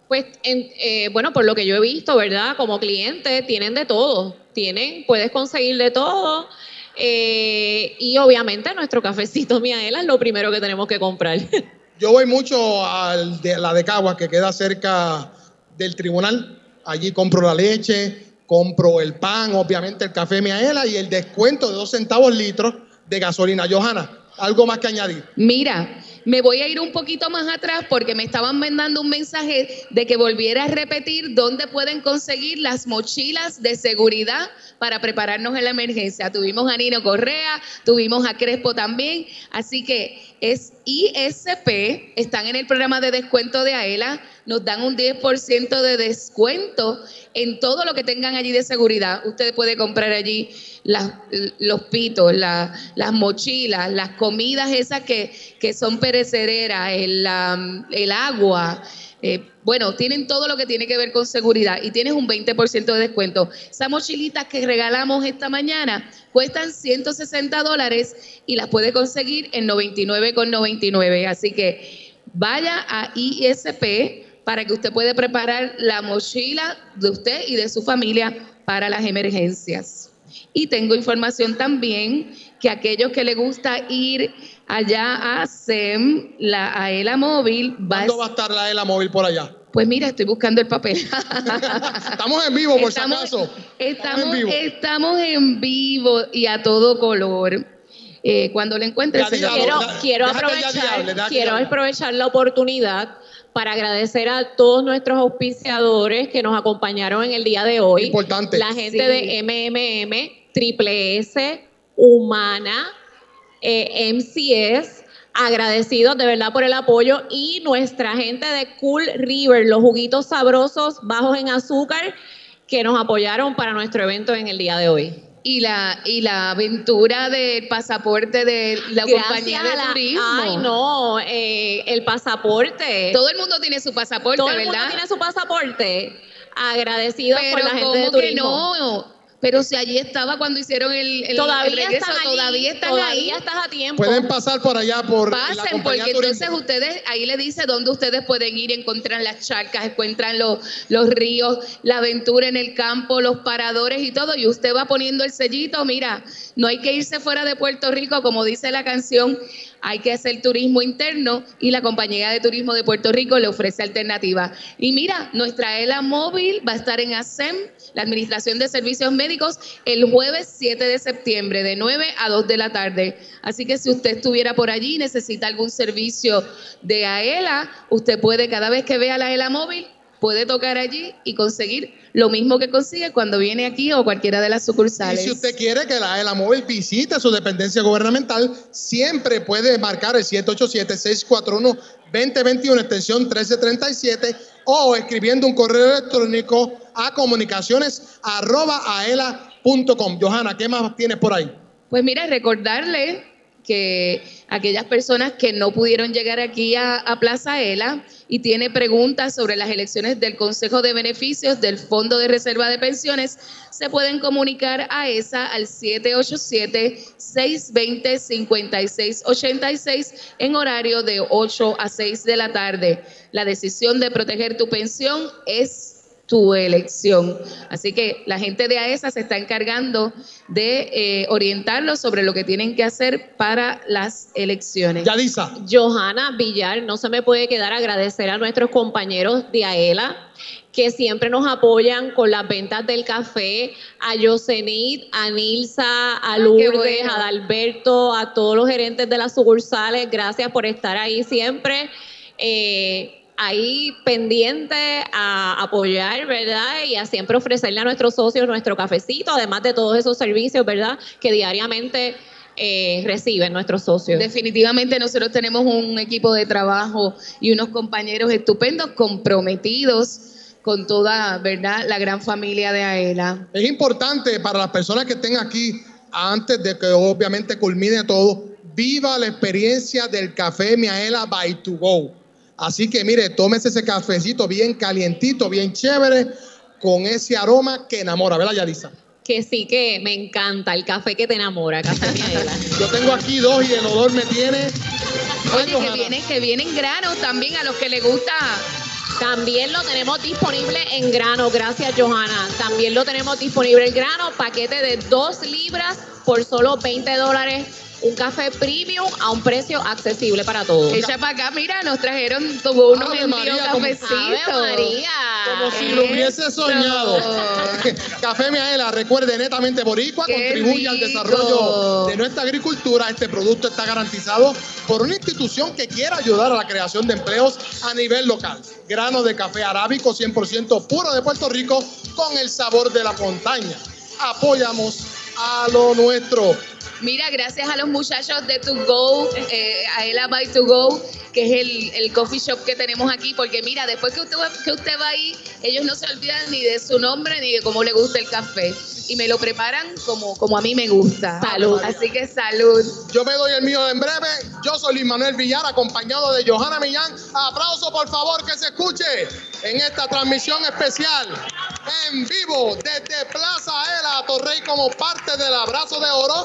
Pues, en- eh, bueno, por lo que yo he visto, ¿verdad? Como cliente, tienen de todo. Tienen, puedes conseguir de todo. Eh, y obviamente nuestro cafecito Miaela es lo primero que tenemos que comprar. <laughs> Yo voy mucho a la de Caguas, que queda cerca del tribunal. Allí compro la leche, compro el pan, obviamente el café Miaela y el descuento de dos centavos litros de gasolina. Johanna, ¿algo más que añadir? Mira, me voy a ir un poquito más atrás porque me estaban mandando un mensaje de que volviera a repetir dónde pueden conseguir las mochilas de seguridad para prepararnos en la emergencia. Tuvimos a Nino Correa, tuvimos a Crespo también, así que es ISP, están en el programa de descuento de AELA, nos dan un 10% de descuento en todo lo que tengan allí de seguridad. Usted puede comprar allí los pitos, la- las mochilas, las comidas esas que, que son la- el agua. eh, bueno, tienen todo lo que tiene que ver con seguridad y tienes un 20% de descuento. Esas mochilitas que regalamos esta mañana cuestan 160 dólares y las puede conseguir en 99,99. Así que vaya a ISP para que usted pueda preparar la mochila de usted y de su familia para las emergencias. Y tengo información también que aquellos que les gusta ir allá a SEM, la AELA móvil, va ¿Cuándo va a estar la ELA móvil por allá? Pues mira, estoy buscando el papel. <laughs> Estamos en vivo, por Estamos- si acaso. Estamos, en vivo. estamos en vivo y a todo color. Eh, cuando lo- dígalo, Quiero, quiero aprovechar, hable, quiero aprovechar la oportunidad para agradecer a todos nuestros auspiciadores que nos acompañaron en el día de hoy. Importante. La gente Sí. de MMM, Triple S, Humana, eh, MCS, agradecidos de verdad por el apoyo y nuestra gente de Cool River, los juguitos sabrosos bajos en azúcar que nos apoyaron para nuestro evento en el día de hoy. y la y la aventura del pasaporte de la compañía de la- turismo. Ay, no, eh, el pasaporte. Todo el mundo tiene su pasaporte, Todo el ¿verdad? mundo tiene su pasaporte. Agradecidos por la gente ¿cómo de que turismo. no? Pero si allí estaba cuando hicieron el, el- el Todavía regreso, están allí, todavía están todavía ahí. estás a tiempo. Pueden pasar por allá por la Pasen, porque entonces ustedes, ahí le dice dónde ustedes pueden ir, encuentran las charcas, encuentran los, los ríos, la aventura en el campo, los paradores y todo, y usted va poniendo el sellito, mira, no hay que irse fuera de Puerto Rico, como dice la canción, hay que hacer turismo interno y la compañía de turismo de Puerto Rico le ofrece alternativa. Y mira, nuestra ELA móvil va a estar en ASEM, la Administración de Servicios Médicos, el jueves 7 de septiembre, de 9 a 2 de la tarde. Así que si usted estuviera por allí y necesita algún servicio de AELA, usted puede, cada vez que vea la ELA móvil, puede tocar allí y conseguir lo mismo que consigue cuando viene aquí o cualquiera de las Y sucursales. si usted quiere que la ELA móvil visite su dependencia gubernamental, siempre puede marcar el 787-641-2021, extensión 1337, o escribiendo un correo electrónico a comunicaciones arroba aela.com. Johanna, ¿qué más tienes por ahí? Pues mira, recordarle que aquellas personas que no pudieron llegar aquí a, a Plaza ELA y tiene preguntas sobre las elecciones del Consejo de Beneficios del Fondo de Reserva de Pensiones, se pueden comunicar a esa al 787-620-5686 en horario de 8 a 6 de la tarde. La decisión de proteger tu pensión es tu elección. Así que la gente de AESA se está encargando de eh, orientarlos sobre lo que tienen que hacer para las elecciones. Yadisa. Johanna Villar, no se me puede quedar agradecer a nuestros compañeros de AELA que siempre nos apoyan con las ventas del café, a Yosenit, a Nilsa, a Lourdes, bueno. a Dalberto, a todos los gerentes de las sucursales, gracias por estar ahí siempre. eh, ahí pendiente a apoyar, ¿verdad? Y a siempre ofrecerle a nuestros socios nuestro cafecito, además de todos esos servicios, ¿verdad? Que diariamente eh, reciben nuestros socios. Definitivamente nosotros tenemos un equipo de trabajo y unos compañeros estupendos, comprometidos con toda, ¿verdad? La gran familia de AELA. Es importante para las personas que estén aquí, antes de que obviamente culmine todo, viva la experiencia del café Miaela by to go. Así que mire, tómese ese cafecito bien calientito, bien chévere, con ese aroma que enamora, ¿verdad, Yadisa? Que sí que me encanta el café que te enamora, Miaela. <laughs> Yo tengo aquí dos y el olor me tiene. Oye, que vienen, que vienen granos también a los que les gusta. También lo tenemos disponible en grano, gracias Johanna. También lo tenemos disponible en grano, paquete de 2 libras por solo 20 dólares. Un café premium a un precio accesible para todos. Echa para acá, mira, nos trajeron tuvo unos envíos cafecitos. María. Como si lo hubiese soñado. <laughs> Café Miaela, recuerde, netamente boricua, Qué contribuye al desarrollo de nuestra agricultura. Este producto está garantizado por una institución que quiera ayudar a la creación de empleos a nivel local. Grano de café arábico 100% puro de Puerto Rico con el sabor de la montaña. Apoyamos a lo nuestro. Mira, gracias a los muchachos de To Go, eh, a Ela by To Go, que es el, el coffee shop que tenemos aquí, porque mira, después que usted, va- que usted va ahí, ellos no se olvidan ni de su nombre ni de cómo le gusta el café. Y me lo preparan como, como a mí me gusta. Salud. Así que salud. Yo me doy el mío en breve. Yo soy Luis Manuel Villar, acompañado de Johanna Millán. Aplauso, por favor, que se escuche en esta transmisión especial en vivo desde Plaza Ela Torrey como parte del abrazo de oro.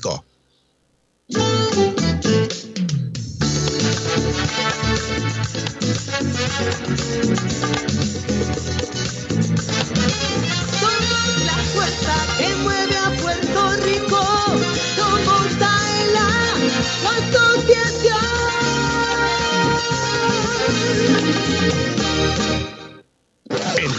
Somos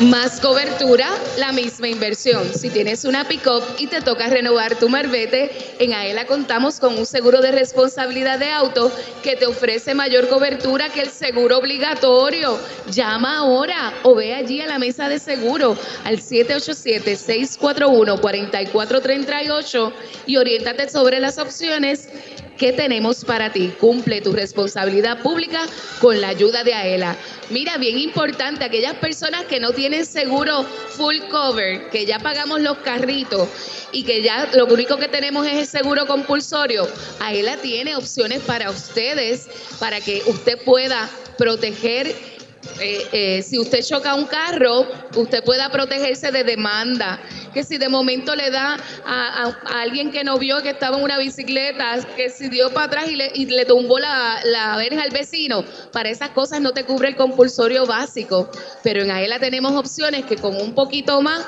Más cobertura, la misma inversión. Si tienes una pick-up y te toca renovar tu marbete, en AELA contamos con un seguro de responsabilidad de auto que te ofrece mayor cobertura que el seguro obligatorio. Llama ahora o ve allí a la mesa de seguro al 787-641-4438 y oriéntate sobre las opciones que tenemos para ti. Cumple tu responsabilidad pública con la ayuda de AELA. Mira, bien importante, aquellas personas que no tienen seguro full cover, que ya pagamos los carritos y que ya lo único que tenemos es el seguro compulsorio, AELA tiene opciones para ustedes, para que usted pueda proteger eh, eh, si usted choca un carro, usted pueda protegerse de demanda. Que si de momento le da a, alguien que no vio que estaba en una bicicleta, que si dio para atrás y le, y le tumbó la, la verja al vecino, para esas cosas no te cubre el compulsorio básico. Pero en AELA tenemos opciones que con un poquito más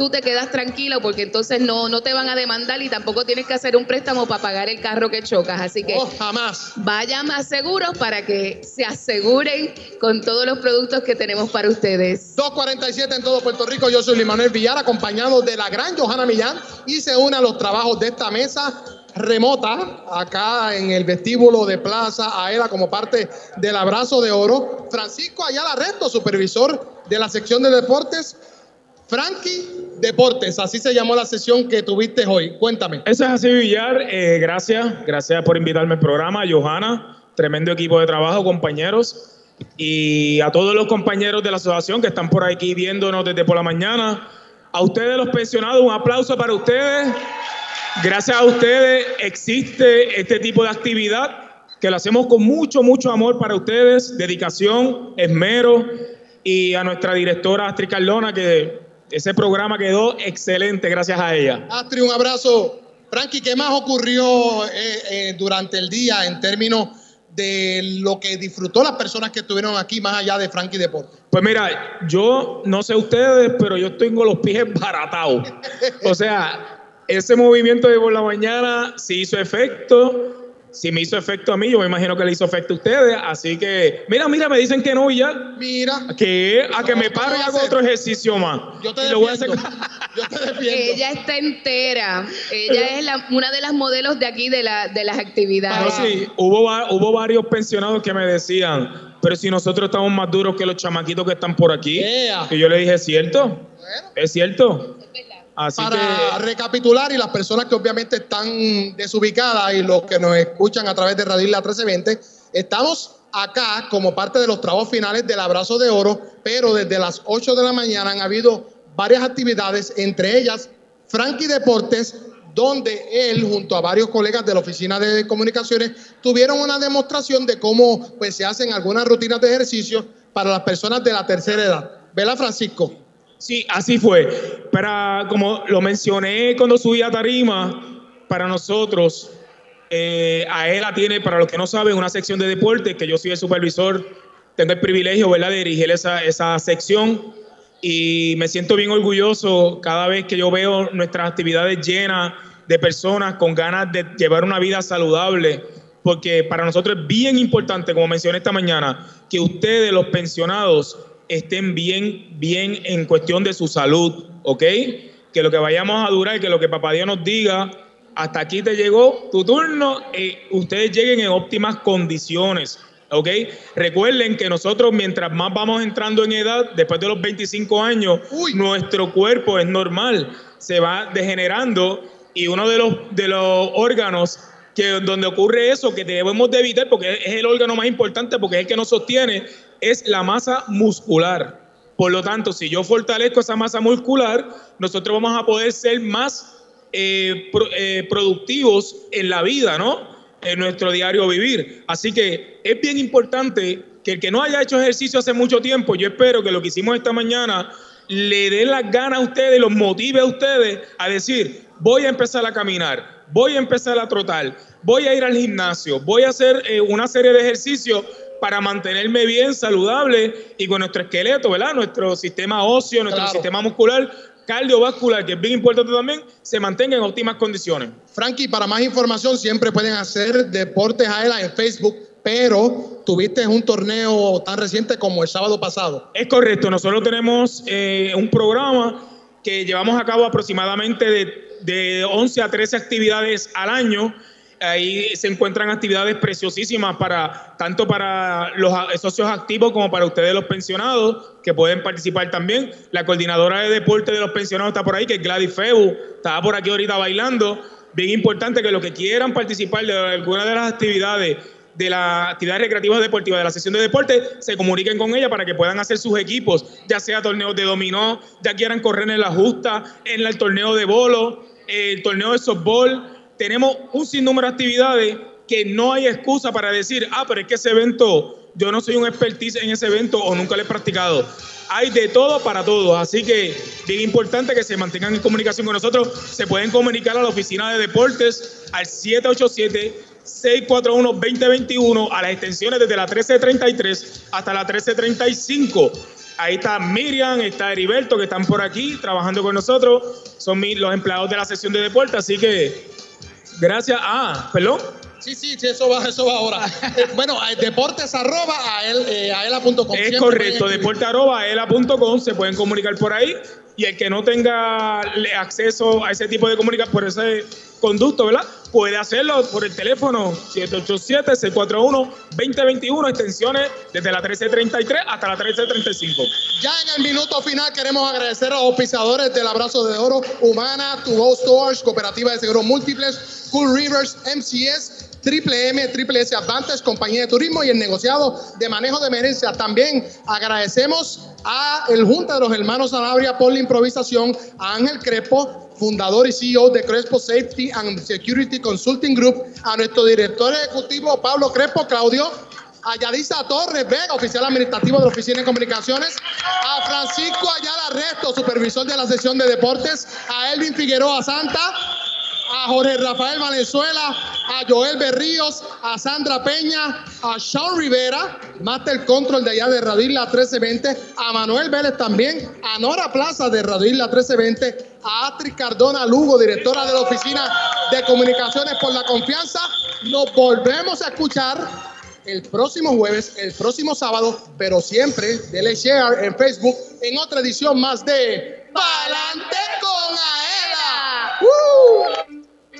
tú te quedas tranquilo porque entonces no, no te van a demandar y tampoco tienes que hacer un préstamo para pagar el carro que chocas. Así que jamás. vayan más seguros para que se aseguren con todos los productos que tenemos para ustedes. 247 en todo Puerto Rico. Yo soy Luis Manuel Villar, acompañado de la gran Johanna Millán, y se une a los trabajos de esta mesa remota acá en el vestíbulo de Plaza Aela como parte del abrazo de oro. Francisco Ayala Resto, supervisor de la sección de deportes. Frankie Deportes, así se llamó la sesión que tuviste hoy. Cuéntame. Eso es así, Villar. Eh, gracias. Gracias por invitarme al programa. Johanna, tremendo equipo de trabajo, compañeros. Y a todos los compañeros de la asociación que están por aquí viéndonos desde por la mañana. A ustedes, los pensionados, un aplauso para ustedes. Gracias a ustedes existe este tipo de actividad que lo hacemos con mucho, mucho amor para ustedes, dedicación, esmero. Y a nuestra directora Astrid Cardona, que ese programa quedó excelente gracias a ella. Astrid, un abrazo. Frankie, ¿qué más ocurrió eh, eh, durante el día en términos de lo que disfrutó las personas que estuvieron aquí más allá de Frankie Deportes? Pues mira, yo no sé ustedes, pero yo tengo los pies baratados. O sea, ese movimiento de por la mañana sí hizo efecto. Si me hizo efecto a mí, yo me imagino que le hizo efecto a ustedes. Así que, mira, mira, me dicen que no, Villar. Mira. Que a que me paro y hago otro ejercicio más. Yo te Y lo voy a hacer- <laughs> Yo te defiendo. Ella está entera. Ella es la- una de las modelos de aquí de, la, de las actividades. No, sí, hubo, va- hubo varios pensionados que me decían, pero si nosotros estamos más duros que los chamaquitos que están por aquí. Y yo le dije, ¿es cierto? ¿Es cierto? Así Para que... recapitular y las personas que obviamente están desubicadas y los que nos escuchan a través de Radio Isla 1320, estamos acá como parte de los trabajos finales del Abrazo de Oro, pero desde las 8 de la mañana han habido varias actividades, entre ellas Frankie Deportes, donde él junto a varios colegas de la Oficina de Comunicaciones tuvieron una demostración de cómo pues, se hacen algunas rutinas de ejercicio para las personas de la tercera edad. ¿Verdad, Francisco? Sí, así fue. Para, como lo mencioné cuando subí a Tarima, para nosotros, eh, AELA tiene, para los que no saben, una sección de deporte que yo soy el supervisor, tengo el privilegio de dirigir esa, esa sección. Y me siento bien orgulloso cada vez que yo veo nuestras actividades llenas de personas con ganas de llevar una vida saludable, porque para nosotros es bien importante, como mencioné esta mañana, que ustedes, los pensionados, estén bien, bien en cuestión de su salud, ¿ok? que lo que vayamos a durar, que lo que papá Dios nos diga, hasta aquí te llegó tu turno, eh, ustedes lleguen en óptimas condiciones. ¿Ok? Recuerden que nosotros, mientras más vamos entrando en edad, después de los 25 años, nuestro cuerpo es normal, se va degenerando y uno de los, de los órganos que donde ocurre eso, que debemos de evitar, porque es el órgano más importante, porque es el que nos sostiene, es la masa muscular. Por lo tanto, si yo fortalezco esa masa muscular, nosotros vamos a poder ser más eh, eh, productivos en la vida, ¿no? En nuestro diario vivir. Así que es bien importante que el que no haya hecho ejercicio hace mucho tiempo, yo espero que lo que hicimos esta mañana le dé las ganas a ustedes, los motive a ustedes a decir, voy a empezar a caminar, voy a empezar a trotar, voy a ir al gimnasio, voy a hacer eh, una serie de ejercicios para mantenerme bien, saludable y con nuestro esqueleto, ¿verdad? Nuestro sistema óseo, nuestro Claro. sistema muscular, cardiovascular, que es bien importante también, se mantenga en óptimas condiciones. Frankie, para más información siempre pueden hacer Deportes Aela en Facebook, pero tuviste un torneo tan reciente como el sábado pasado. Es correcto, nosotros tenemos eh, un programa que llevamos a cabo aproximadamente de, de 11 a 13 actividades al año. Ahí se encuentran actividades preciosísimas para tanto para los socios activos como para ustedes los pensionados que pueden participar también. La coordinadora de deporte de los pensionados está por ahí, que es Gladys Febu, estaba por aquí ahorita bailando. Bien importante que los que quieran participar de alguna de las actividades de la actividad recreativa deportiva de la sesión de deporte se comuniquen con ella para que puedan hacer sus equipos, ya sea torneos de dominó, ya quieran correr en la justa, en el torneo de bolo, el torneo de softball. Tenemos un sinnúmero de actividades que no hay excusa para decir, ah, pero es que ese evento, yo no soy un expertise en ese evento o nunca lo he practicado. Hay de todo para todos, así que bien importante que se mantengan en comunicación con nosotros. Se pueden comunicar a la oficina de deportes al 787-641-2021 a las extensiones desde la 1333 hasta la 1335. Ahí está Miriam, está Heriberto, que están por aquí trabajando con nosotros. Son los empleados de la sesión de deporte, así que gracias. Ah, perdón. Sí, sí, sí, eso va, eso va ahora. Eh, bueno, deportes arroba ael- eh, aela.com. Es correcto, pueden escribir. deporte.ela.com, se pueden comunicar por ahí y el que no tenga acceso a ese tipo de comunicación por ese conducto, ¿verdad? Puede hacerlo por el teléfono 787-641-2021, extensiones desde la 1333 hasta la 1335. Ya en el minuto final queremos agradecer a los auspiciadores del Abrazo de Oro, Humana, To Go Stores, Cooperativa de Seguros Múltiples, Cool Rivers, MCS, Triple M, Triple S Advantage, Compañía de Turismo y el negociado de manejo de emergencia. También agradecemos a el Junta de los Hermanos Sanabria por la improvisación, a Ángel Crespo, fundador y CEO de Crespo Safety and Security Consulting Group, a nuestro director ejecutivo Pablo Crespo, Claudio, a Yadisa Torres Vega, oficial administrativo de la Oficina de Comunicaciones, a Francisco Ayala Resto, supervisor de la sesión de deportes, a Elvin Figueroa Santa, a Jorge Rafael Valenzuela, a Joel Berríos, a Sandra Peña, a Sean Rivera, Master Control de allá de Radio Isla 1320, a Manuel Vélez también, a Nora Plaza de Radio Isla 1320, a Astrid Cardona Lugo, directora de la Oficina de Comunicaciones por la Confianza. Nos volvemos a escuchar el próximo jueves, el próximo sábado, pero siempre dele share en Facebook en otra edición más de Palante con Aela. ¡Uh!